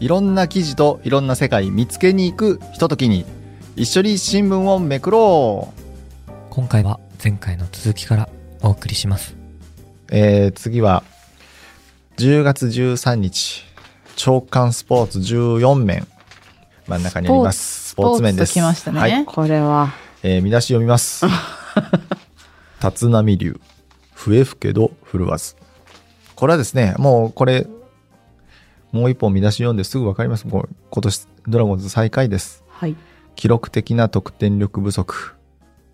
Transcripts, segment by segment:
いろんな記事といろんな世界見つけに行くひとときに一緒に新聞をめくろう。今回は前回の続きからお送りします。えー、次は10月13日長官スポーツ14面。真ん中にあります。スポーツ面です。スポーツときましたね。はい。これは。えー見出し読みます。立浪流笛吹けど振るわず。これはですねもうこれもう一本見出し読んですぐ分かります。もう今年ドラゴンズ最下位です。はい。記録的な得点力不足。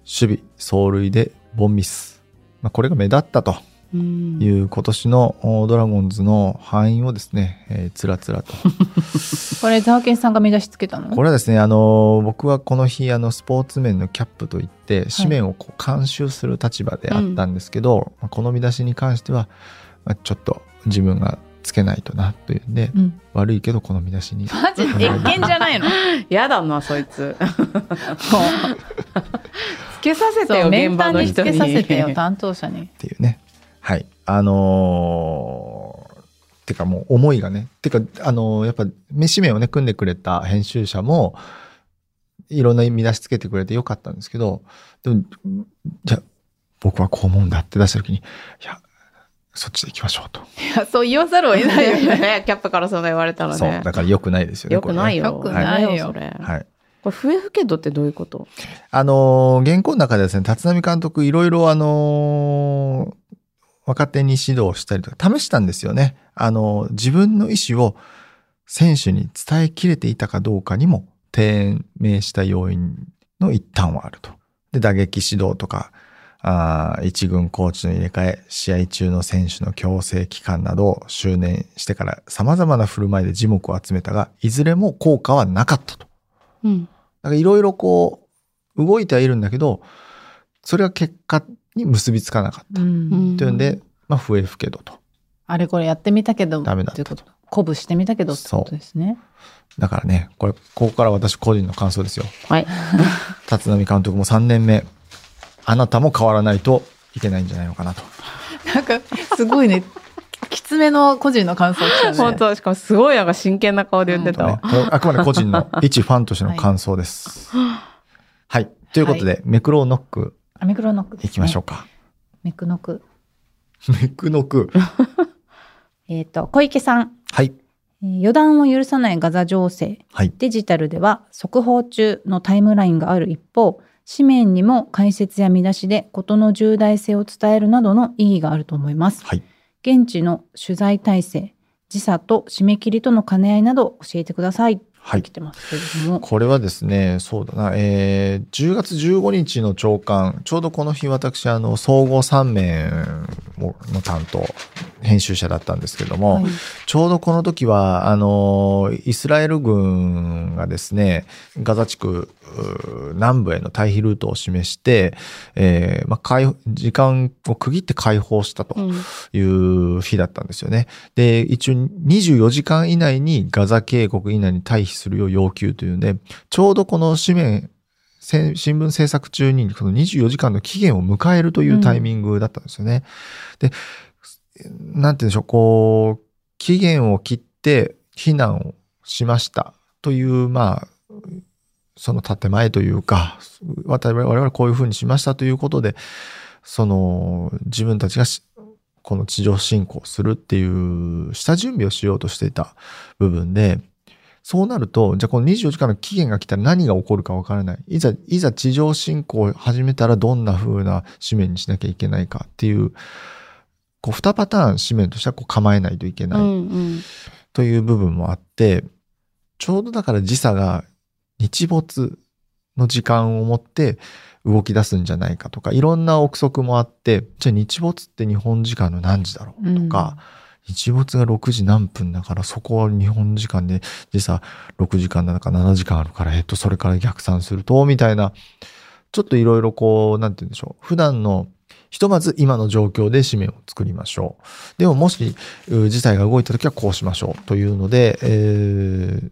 守備走塁でボンミス、まあ、これが目立ったと。うん。いう今年のおドラゴンズの敗因をですね、えーつらつらと。これ、ザーケンさんが見出しつけたの？これはですね、あの僕はこの日あのスポーツ面のキャップといって紙面をこう監修する立場であったんですけど、まあこの見出しに関しては、まあちょっと自分がつけないとなというんで、うん。悪いけどこの見出しにマジ？越見じゃないの？やだな、そいつ。つけさせてよ、現メンバーにつ場の人に。けさせてよ、担当者に。っていうねはいあのーてかもう思いがねてかあのーやっぱ紙面をね組んでくれた編集者もいろんな見出しつけてくれてよかったんですけどでもじゃあ僕はこう思うんだって出した時にいやそっちで行きましょうと、いや、そう言わざるを得ないよね。ね、キャップからそんな言われたらそうね。だから良くないですよねよくないよ。よくないよそれ。はいこれ、笛吹けどってどういうこと？あのー原稿の中でですね、立浪監督いろいろあのー若手に指導したりとか試したんですよね。あのー自分の意思を選手に伝えきれていたかどうかにも低迷した要因の一端はあると。で、打撃指導とか、あー一軍コーチの入れ替え、試合中の選手の強制期間などを修年してから様々な振る舞いで字幕を集めたが、いずれも効果はなかったと。うん。だからいろいろこう、動いてはいるんだけど、それが結果に結びつかなかった。うん。というんで、まあ、笛吹けどと。あれこれやってみたけど、ダメだったと。鼓舞してみたけどってことですね。だからね、これ、ここから私個人の感想ですよ。はい。立浪監督も3年目、あなたも変わらないといけないんじゃないのかなと。なんか、すごいね、きつめの個人の感想来たね。本当しかもすごいなんか真剣な顔で言ってたねあくまで個人の、一ファンとしての感想です。はい。ということで、メクローノックアミクロノックね。いきましょうか。メクノク。メクノック。えっ、と、小池さん。はい。えー予断を許さないガザ情勢。はい。デジタルでは速報中のタイムラインがある一方、紙面にも解説や見出しで事の重大性を伝えるなどの意義があると思います。はい。現地の取材体制、時差と締め切りとの兼ね合いなど教えてください。はい来てますけれども。これはですね、そうだな、えー、10月15日の朝刊、ちょうどこの日私、あの、総合3面をの担当、編集者だったんですけども、はいちょうどこの時は、あの、イスラエル軍がですね、ガザ地区南部への退避ルートを示して、えーまあ、解時間を区切って解放したと。うんいう日だったんですよね。で、一応24時間以内にガザ渓谷以内に退避するよう要求というんで、ちょうどこの紙面、せ新聞制作中にこの24時間の期限を迎えるというタイミングだったんですよね。で、なんて言うんでしょう、こう、期限を切って避難をしました。という、まあ、その建前というか、我々我々こういうふうにしました。ということで、その自分たちがしこの地上侵攻するっていう下準備をしようとしていた部分で、そうなると、じゃあこの24時間の期限が来たら何が起こるかわからない。いざ、いざ地上侵攻を始めたらどんな風な紙面にしなきゃいけないかっていう、こう2パターン紙面としてはこう構えないといけない。うんうんという部分もあって、ちょうどだから時差が日没の時間をもって動き出すんじゃないかとか、いろんな憶測もあって、じゃあ日没って日本時間の何時だろうとか、日没が6時何分だからそこは日本時間で時差6時間なのか7時間あるから、えっと、それから逆算すると、みたいな、ちょっといろいろこう、なんて言うんでしょう。普段のひとまず今の状況で紙面を作りましょう。でももし事態が動いた時はこうしましょうというので、えー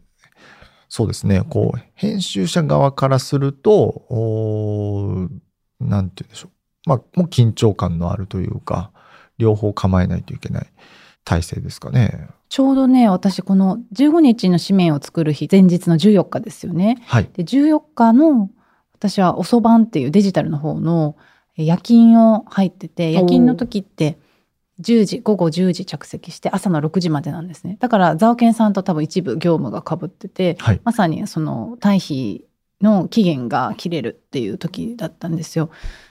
そうですね、こう、編集者側からすると、おーなんて言うんでしょう。まあ、もう緊張感のあるというか、両方構えないといけない。体制ですかね。ちょうどね私この15日の紙面を作る日前日の14日ですよね。はい。で14日の私は遅番っていうデジタルの方のえ夜勤を入ってて夜勤の時って10時午後10時着席して朝の6時までなんですねだからザオケンさんと多分一部業務がかぶっててはい。まさにその退避の期限が切れるっていう時だったんですよ。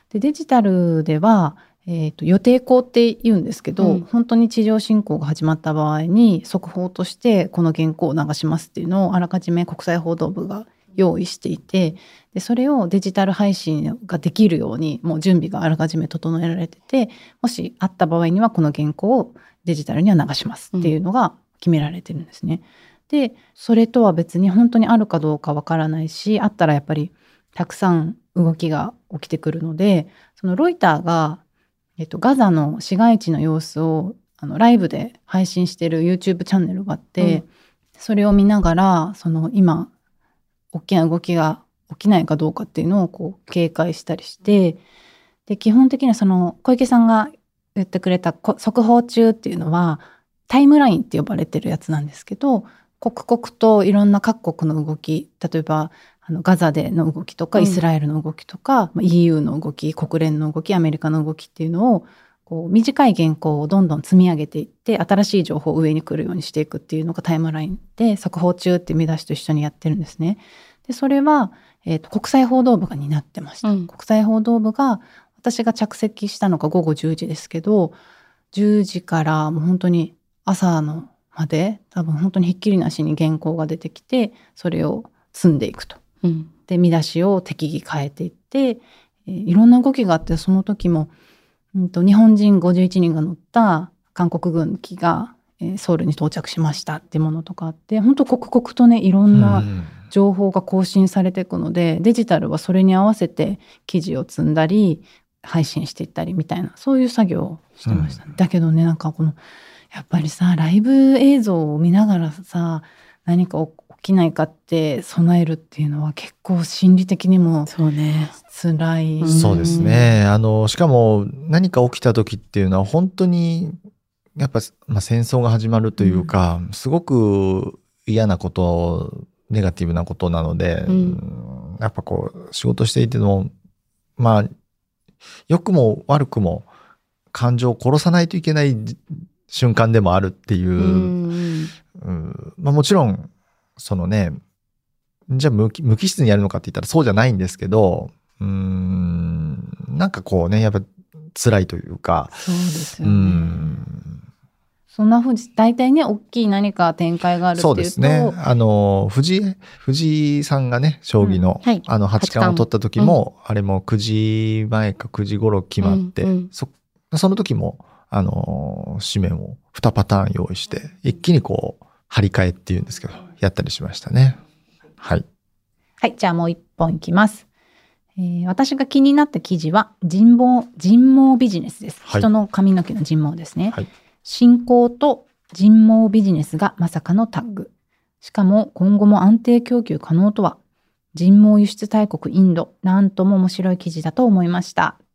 でデジタルでは、えーと予定校って言うんですけど、うん本当に地上侵攻が始まった場合に速報としてこの原稿を流しますっていうのをあらかじめ国際報道部が用意していてでそれをデジタル配信ができるようにもう準備があらかじめ整えられててもしあった場合にはこの原稿をデジタルには流しますっていうのが決められてるんですね。でそれとは別に本当にあるかどうかわからないしあったらやっぱりたくさん動きが起きてくるのでそのロイターが、えっと、ガザの市街地の様子をあのライブで配信してる YouTube チャンネルがあって、うん。それを見ながらその今大きな動きが起きないかどうかっていうのをこう警戒したりしてで基本的にはその小池さんが言ってくれたこ速報中っていうのはタイムラインって呼ばれてるやつなんですけど刻々といろんな各国の動き例えばあのガザでの動きとかうんイスラエルの動きとか、まあ EU の動き国連の動きアメリカの動きっていうのをこう短い原稿をどんどん積み上げていって新しい情報を上に来るようにしていくっていうのがタイムラインで速報中って見出しと一緒にやってるんですね。でそれは、えーと国際報道部が担ってました。うん国際報道部が私が着席したのが午後10時ですけど10時からもう本当に朝のまで多分本当にひっきりなしに原稿が出てきてそれを積んでいくと。うん。で見出しを適宜変えていって、えーいろんな動きがあってその時も、うん、と日本人51人が乗った韓国軍機が、えーソウルに到着しましたっていうものとかあって本当刻々とねいろんなうん。情報が更新されていくのでデジタルはそれに合わせて記事を積んだり配信していったりみたいなそういう作業をしてました、ね。だけどねなんかこのやっぱりさライブ映像を見ながらさ何か起きないかって備えるっていうのは結構心理的にもそうね。辛い、うん。そうですね。あの、しかも何か起きた時っていうのは本当に、やっぱ、まあ、戦争が始まるというか、すごく嫌なこと、ネガティブなことなので、うん。やっぱこう、仕事していても、まあ、良くも悪くも感情を殺さないといけない瞬間でもあるっていう、うん。うん。まあ、もちろんそのねじゃあ無機無機質にやるのかって言ったらそうじゃないんですけどうーんなんかこうねやっぱ辛いというか。そうですうよね、ん。そんなふうに大体ね大きい何か展開があるっていうと。そうですね。あの藤井藤井さんがね将棋の,、うん。はい。あの八冠。を取った時も、あれも9時前か9時頃決まって、うんうん。そその時もあの紙面を2パターン用意して一気にこう張り替えっていうんですけどやったりしましたね。はいはい、じゃあもう一本いきます。えー私が気になった記事は人毛人毛ビジネスです。はい人の髪の毛の人毛ですね。はい信仰と人毛ビジネスがまさかのタッグ。しかも今後も安定供給可能とは。人毛輸出大国インド。なんとも面白い記事だと思いました。っ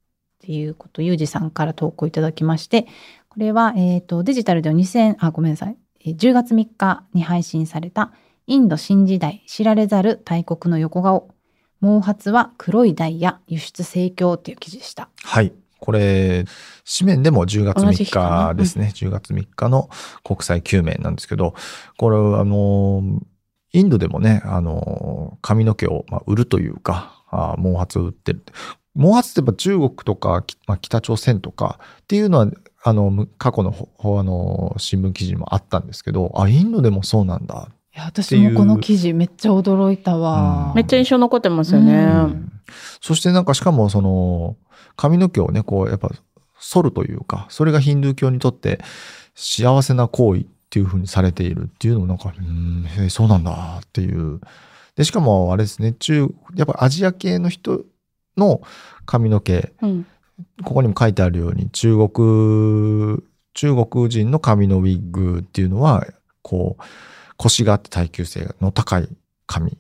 ていうこと、ゆうじさんから投稿いただきまして、これは、えっ、と、デジタルでは2000、あ、ごめんなさい。えー10月3日に配信されたインド新時代知られざる大国の横顔。毛髪は黒いダイヤ輸出盛況っていう記事でした。はい。これ、紙面でも10月同じ3日ですね。10月3日の国際救命なんですけど、これはあの、インドでもね、あの、髪の毛を、まあ、売るというか、あ毛髪を売ってる。毛髪ってやっぱ中国とか、きまあ、北朝鮮とかっていうのは、あの、む過去のあの新聞記事にもあったんですけど、あ、インドでもそうなんだ。いや、私もこの記事めっちゃ驚いたわ。うんめっちゃ印象残ってますよね。うんそしてなんかしかもその髪の毛をねこうやっぱ剃るというかそれがヒンドゥー教にとって幸せな行為っていうふうにされているっていうのもなんかうんそうなんだっていうでしかもあれですね中やっぱアジア系の人の髪の毛うんここにも書いてあるように中国中国人の髪のウィッグっていうのはこう腰があって耐久性の高い髪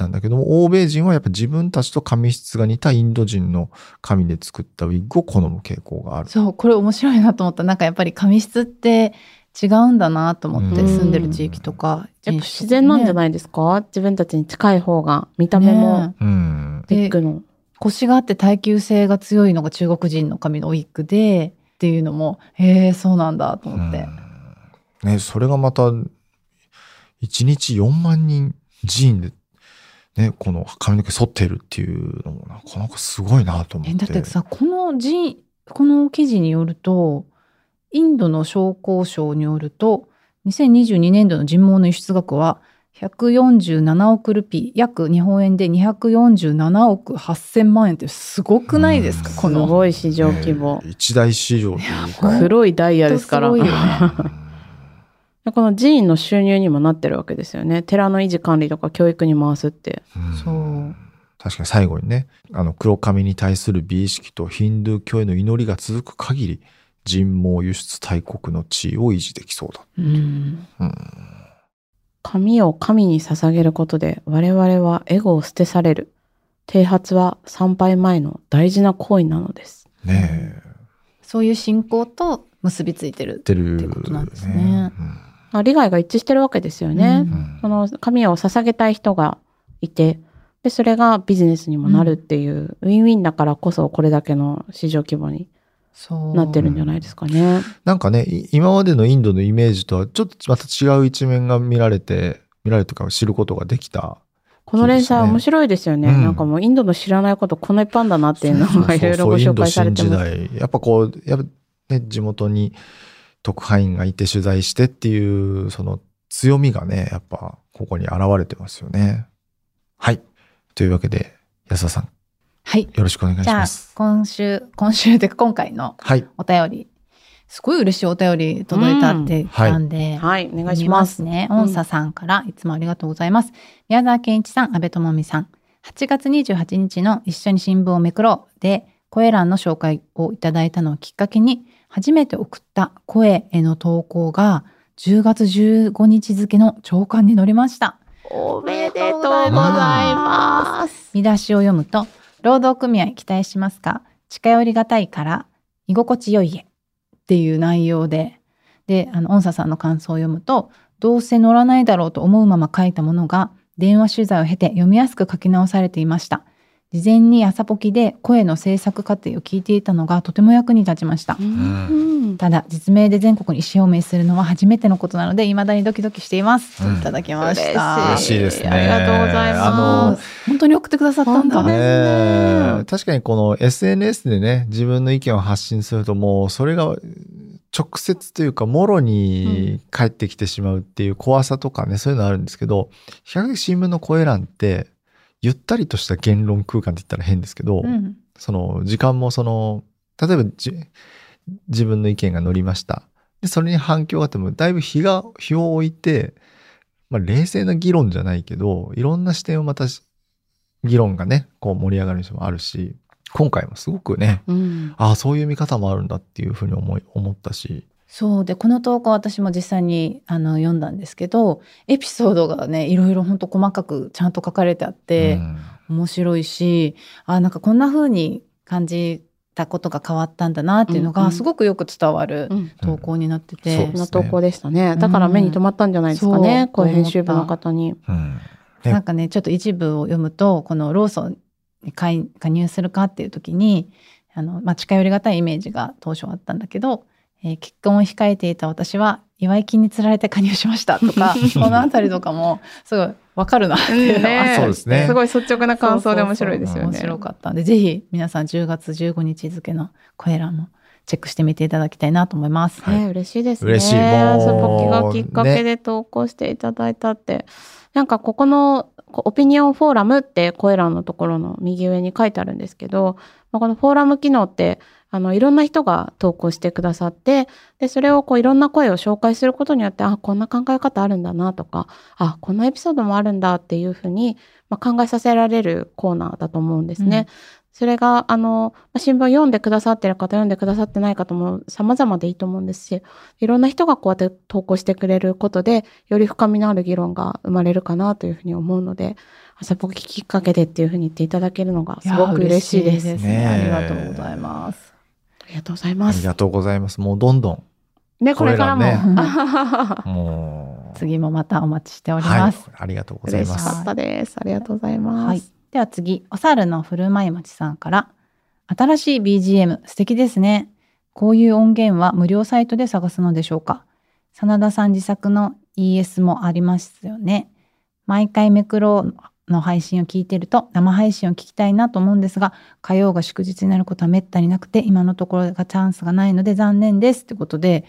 ったんだけども、欧米人はやっぱ自分たちと髪質が似たインド人の髪で作ったウィッグを好む傾向がある。そうこれ面白いなと思ったなんかやっぱり髪質って違うんだなと思ってうん住んでる地域とかやっぱ自然なんじゃいないですか、自分たちに近い方が、見た目も、うん。ビッグの。腰があって耐久性が強いのが中国人の髪のウィッグでっていうのもへえそうなんだと思って、うんね、それがまた、1日4万人寺院で、ね、この髪の毛剃ってるっていうのもなかなかすごいなと思って。えだってさこの人この記事によるとインドの商工省によると2022年度の人毛の輸出額は147億ルピー約日本円で247億8000万円ってすごくないですか、うんこのすごい市場規模ね。一大市場というか。黒いダイヤですから。ほんとすごいよね うんこの寺院の収入にもなってるわけですよね。寺の維持管理とか教育に回すって。うんそう確かに最後にね、あの黒髪に対する美意識とヒンドゥー教への祈りが続く限り、人毛輸出大国の地位を維持できそうだ。うんうん神を神に捧げることで我々はエゴを捨てされる。啓発は参拝前の大事な行為なのです。ねえ。そういう信仰と結びついてるってる、ってことなんですねまあ利害が一致してるわけですよね。うんうんその神を捧げたい人がいて、で、それがビジネスにもなるっていう、ウィンウィンだからこそこれだけの市場規模になってるんじゃないですかね。なんかね、い今までのインドのイメージとはちょっとまた違う一面が見られて、見られるとか知ることができた。この連載面白いですよね。うんなんかもうインドの知らないことこんないっぱいあんだなっていうのがいろいろご紹介されてインドます。新時代。やっぱこう、やっぱね、地元に特派員がいて取材してっていう、その強みがね、やっぱここに現れてますよね。はい。というわけで、安田さん、はいよろしくお願いしじゃあます。今週今週で今回のはい。お便りすごい嬉しいお便り届いたって言ったんで、はい、お願いし見ま。ますすね。音佐さんからいつもありがとうございます。宮沢健一さん、安倍智美さん。8月28日の一緒に新聞をめくろうで声欄の紹介をいただいたのをきっかけに初めて送った声への投稿が10月15日付の朝刊に載りました。おめでとうございます。見出しを読むと労働組合期待しますか近寄りがたいから居心地よいへっていう内容で。であの音叉さんの感想を読むとどうせ乗らないだろうと思うまま書いたものが電話取材を経て読みやすく書き直されていました。事前に朝ポキで声の制作過程を聞いていたのがとても役に立ちました。うん。ただ実名で全国に意思表明するのは初めてのことなので未だにドキドキしています、うん。といただきました。嬉しいですね。ありがとうございます。本当に送ってくださったんだ。ね。ねえ。確かにこの SNS でね、自分の意見を発信するともうそれが直接というかもろに返ってきてしまうっていう怖さとかね、そういうのあるんですけど、比較的新聞の声欄って、ゆったりとした言論空間って言ったら変ですけど、うんその時間もその、例えばじ自分の意見が乗りました。で、それに反響があっても、だいぶ日が、日を置いて、まあ冷静な議論じゃないけど、いろんな視点をまたし議論がね、こう盛り上がる人もあるし、今回もすごくね、うんああ、そういう見方もあるんだっていうふうに思い、思ったし、そう。でこの投稿私も実際にあの読んだんですけどエピソードがねいろいろ本当細かくちゃんと書かれてあって、うん。面白いしあなんかこんな風に感じたことが変わったんだなっていうのうんうん。がすごくよく伝わるうん。投稿になってて、そうそんな投稿でしたね。だから目に留まったんじゃないですかね。うん。こういう編集部の方に。うん。ねなんかねちょっと一部を読むとこのローソンに加入加入するかっていう時にあの、まあ、近寄りがたいイメージが当初あったんだけど、えー結婚を控えていた私は祝い金につられて加入しましたとか この辺りとかもすごいわかるなっていうのはあったりしてそうですねすごい率直な感想で面白いですよね。面白かったんでぜひ皆さん10月15日付の声欄もチェックしてみていただきたいなと思います。はいね、嬉しいですね。嬉しいもうがきっかけで投稿していただいたって。なんかここのオピニオンフォーラムって声欄のところの右上に書いてあるんですけど、まあこのフォーラム機能ってあのいろんな人が投稿してくださって、でそれをこういろんな声を紹介することによって、あこんな考え方あるんだなとか、あこんなエピソードもあるんだっていうふうに、まあ、考えさせられるコーナーだと思うんですね。それが、あの、まあ新聞読んでくださってる方、読んでくださってない方も様々でいいと思うんですし、いろんな人がこうやって投稿してくれることで、より深みのある議論が生まれるかなというふうに思うので、朝ポキきっかけでっていうふうに言っていただけるのがすごく嬉しいです。や嬉しいねえありがとうございます。ありがとうございます。ありがとうございます。もうどんどね、これからも。もう。次もまたお待ちしておりはいます。。ありがとうございます。嬉しかったです。ありがとうございます。はい。では次、お猿の古舞町さんから、新しい BGM 素敵ですね。こういう音源は無料サイトで探すのでしょうか真田さん自作の ES もありますよね。毎回メクロの配信を聞いてると生配信を聞きたいなと思うんですが、火曜が祝日になることはめったになくて、今のところがチャンスがないので残念です。ってことで、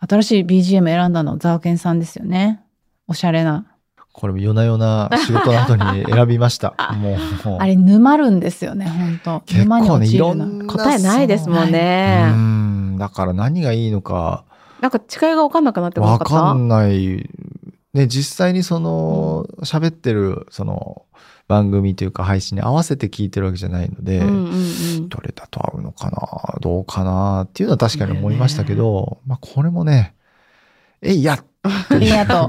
新しい BGM 選んだのザワケンさんですよね。おしゃれな。これも夜な夜な仕事の後に選びました。もう。あれ沼るんですよね、本当結沼に構ね、い落ちるの。ろんな。答えないですもんうね。ん。だから何がいいのかなんか違いが分かんなくなってこなわかった？かんない。ね、実際にその、喋ってる、その、番組というか配信に合わせて聞いてるわけじゃないので、うんうんうん。どれだと合うのかなどうかなっていうのは確かに思いましたけど、まあこれもね、えいやありがと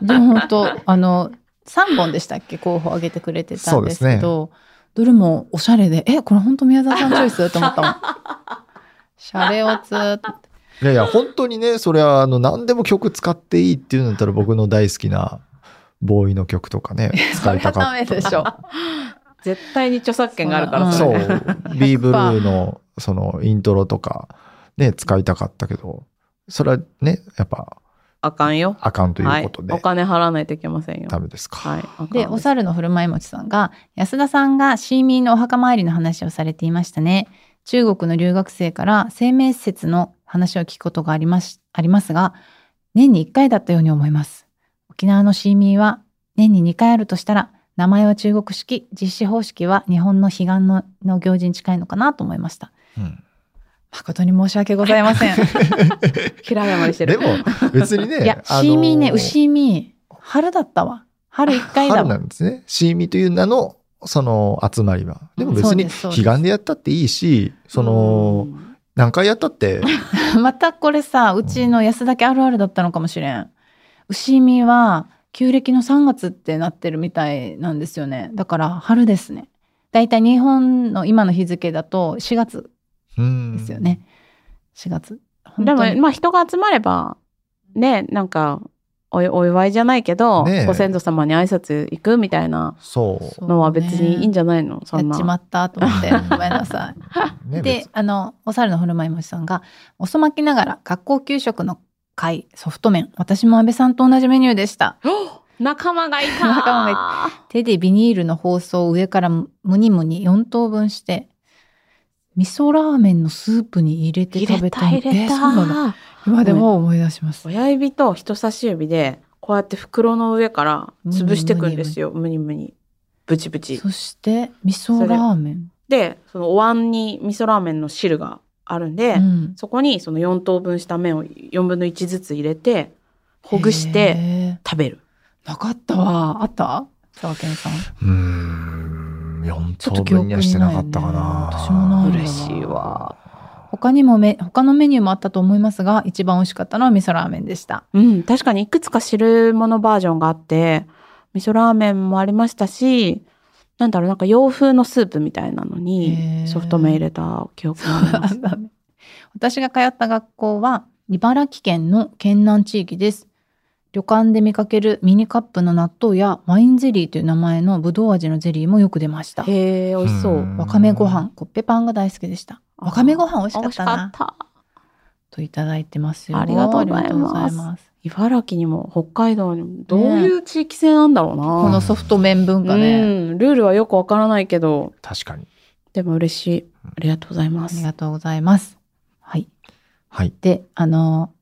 う。でも本当あの3本でしたっけ候補挙げてくれてたんですけど、どれもおしゃれで、えこれ本当宮沢さんチョイス？と思ったもん。シャレオツいやいや、本当にね、それはあの何でも曲使っていいっていうんだったら僕の大好きなボーイの曲とかね、使いたかダメった。でしょ。絶対に著作権があるからうんそうビーブルーのそのイントロとかね、使いたかったけど、それはね、やっぱあかんよ。あかんといはいうこと。で、お金払わないといけませんよ。ダメですか。はい。で、お猿の振る舞いもちさんが、安田さんがシーミーのお墓参りの話をされていましたね。中国の留学生から生命施設の話を聞くことがありますありますが、年に1回だったように思います。沖縄のシーミーは年に2回あるとしたら、名前は中国式、実施方式は日本の彼岸のの行事に近いのかなと思いました。うん誠に申し訳ございません。平謝りしてる。でも別にね、いや、シーミーね、牛ミー、春だったわ。春1回だ春なわ。んですね。シーミという名のその集まりは。でも別に彼岸でやったっていいし、その、何回やったって、またこれさ、うちの安だけあるあるだったのかもしれん。牛見は旧暦の3月ってなってるみたいなんですよね。だから春ですね。だいたい日本の今の日付だと4月うんですよね。4月。本でも、まあ人が集まれば、ね、なんか、おお祝いじゃないけど、ねえご先祖様に挨拶行くみたいなそう。のは別にいいんじゃないの？そんな。やっちまったと思って、ごめんなさい。ね、で、あの、お猿の振る舞いもしさんが、遅まきながら学校給食の会、ソフト麺。私も安倍さんと同じメニューでした。仲間がいた仲間が手でビニールの包装を上からむにむに4等分して、味噌ラーメンのスープに入れて入れ食べたた入れえーそうなんだた。今でも思い出します。親指と人差し指で、こうやって袋の上から潰していくんですよ。むにむに。ブチブチ。そして、味噌ラーメン。で、そのお椀に味噌ラーメンの汁があるんで、うんそこにその4等分した麺を4分の1ずつ入れて、ほぐしてへ食べる。ーなかったわ。あった？沢健さん。うーん、4ちょっと記憶等分にはしてなかったかにないな。ね私もない嬉しいわ。他にもめ、他のメニューもあったと思いますが、一番美味しかったのは味噌ラーメンでした。うん、確かにいくつか汁物バージョンがあって、味噌ラーメンもありましたし、なんだろう、なんか洋風のスープみたいなのへにーソフト麺入れた記憶があります。私が通った学校は茨城県の県南地域です。旅館で見かけるミニカップの納豆やワインゼリーという名前のぶどう味のゼリーもよく出ました。へえ、美味しそう。うんわかめご飯、コッペパンが大好きでした。わかめご飯美味しかった美味しかなっ。た。といただいてますよ。ありがとうございますありがとうございます茨城にも北海道にもどういう地域性なんだろうな。このソフト麺文化うね。ん、ルールはよくわからないけど、確かに。でも嬉しい。ありがとうございます。ありがとうございます。はい。はい。で、あの、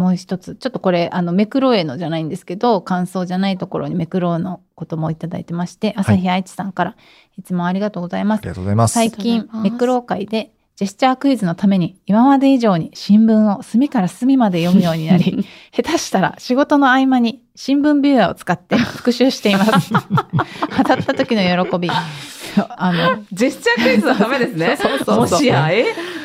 もう一つ、ちょっとこれ、あの、めくろへのじゃないんですけど、感想じゃないところにめくろのこともいただいてまして、朝日愛知さんから、いつもありがとうございますあり。がとうございます。最近ありがとうございますめくろ会でジェスチャークイズのために今まで以上に新聞を隅から隅まで読むようになり 下手したら仕事の合間に新聞ビューアーを使って復習しています 当たった時の喜びあのジェスチャークイズのためですね。そうそうそうもしや、え？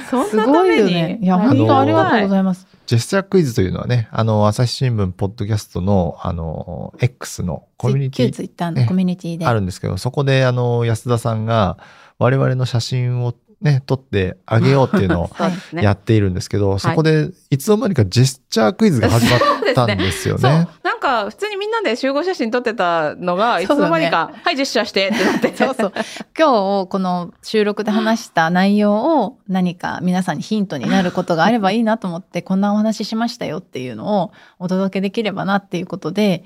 そんすなために？ごいよね。いや、本当ありがとうございます。ジェスチャークイズというのはね、あの、朝日新聞ポッドキャストの、あの、X のコミュニティ旧ツイッターのコミュニティで。あるんですけど、そこで、あの、安田さんが、我々の写真をね、撮ってあげようっていうのを。やっているんですけど、そこで、いつの間にかジェスチャークイズが始まったんですよね。か普通にみんなで集合写真撮ってたのが いつの間にか、はいジェスチャーしてってなって そうそう。今日この収録で話した内容を何か皆さんにヒントになることがあればいいなと思って、こんなお話ししましたよっていうのをお届けできればなっていうことで、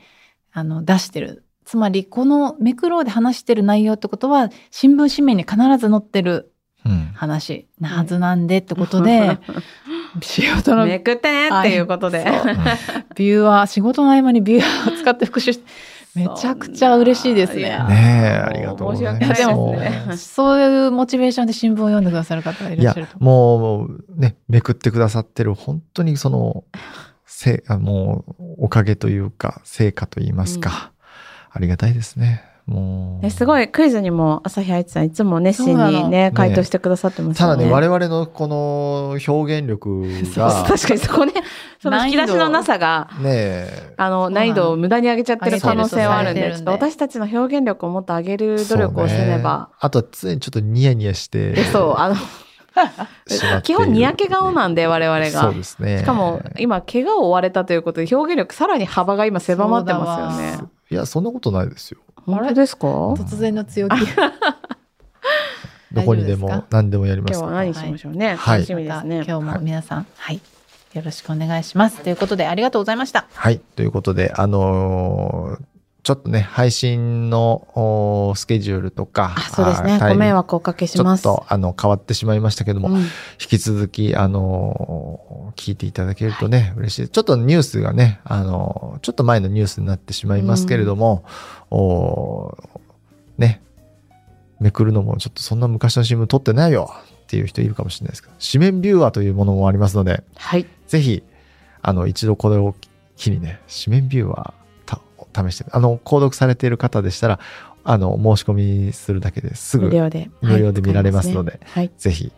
あの、出してる。つまり、このめくろうで話してる内容ってことは、新聞紙面に必ず載ってるうん話なはずなんでってことで、仕事のめくってねっていうことで。ビューアー、仕事の合間にビューを使って復習して、めちゃくちゃ嬉しいですね。ねえありがとうございますですね。そういうモチベーションで新聞を読んでくださる方がいらっしゃると、もう、ね、めくってくださってる、本当にその、せあもう、おかげというか、成果といいますか、ありがたいですね。もう。ね、すごいクイズにも朝日愛知さんいつも熱心にねね回答してくださってますよね。ただね、我々のこの表現力が、確かにそこね、その引き出しのなさが、ねあの、難易度を無駄に上げちゃってる可能性はあるんで、ちょっと私たちの表現力をもっと上げる努力をせねば。そうねあとは常にちょっとニヤニヤしてで、そう、あの、基本にやけ顔なんで、我々がそう。ですね。しかも、今、怪我を負われたということで、表現力さらに幅が今狭まってますよね。いや、そんなことないですよ。本当ですか？突然の強気。どこにでも何でもやりますから。今日は何しましょうね。はい楽しみですね。今日も皆さん、はい、よろしくお願いします。ということで、ありがとうございました。はい。ということで、あのーちょっとね、配信のスケジュールとか、あ、そうですね。ご迷惑おかけしちょます。っと、あの、変わってしまいましたけども、うん引き続き、あのー聞いていただけるとね、嬉しい。ちょっとニュースがね、あのーちょっと前のニュースになってしまいますけれども、おーね、めくるのもちょっとそんな昔の新聞撮ってないよっていう人いるかもしれないですけど、紙面ビューアーというものもありますので、はい。ぜひ、あの、一度これを機にね、紙面ビューアーた試して、あの、購読されている方でしたら、あの、申し込みするだけですぐ無料で。無料で見られますので、はい。ぜひ、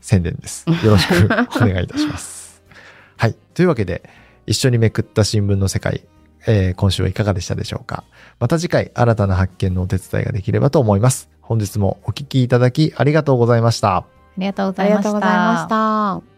宣伝です。よろしくお願いいたします。はい。というわけで、一緒にめくった新聞の世界、えー今週はいかがでしたでしょうか？また次回、新たな発見のお手伝いができればと思います。本日もお聞きいただきありがとうございました。ありがとうごありざいました。がとうございました。